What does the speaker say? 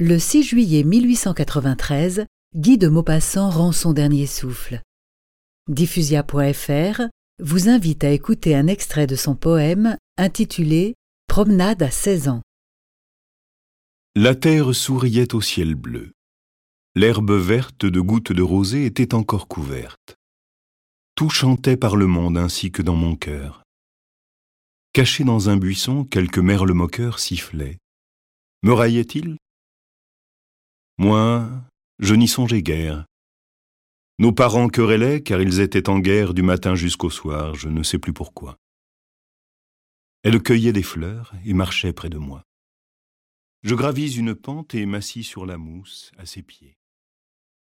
Le 6 juillet 1893, Guy de Maupassant rend son dernier souffle. Diffusia.fr vous invite à écouter un extrait de son poème intitulé Promenade à 16 ans. La terre souriait au ciel bleu. L'herbe verte de gouttes de rosée était encore couverte. Tout chantait par le monde ainsi que dans mon cœur. Caché dans un buisson, quelques merles moqueurs sifflaient. Me raillait-il? Moi, je n'y songeais guère. Nos parents querellaient car ils étaient en guerre du matin jusqu'au soir, je ne sais plus pourquoi. Elle cueillait des fleurs et marchait près de moi. Je gravis une pente et m'assis sur la mousse à ses pieds.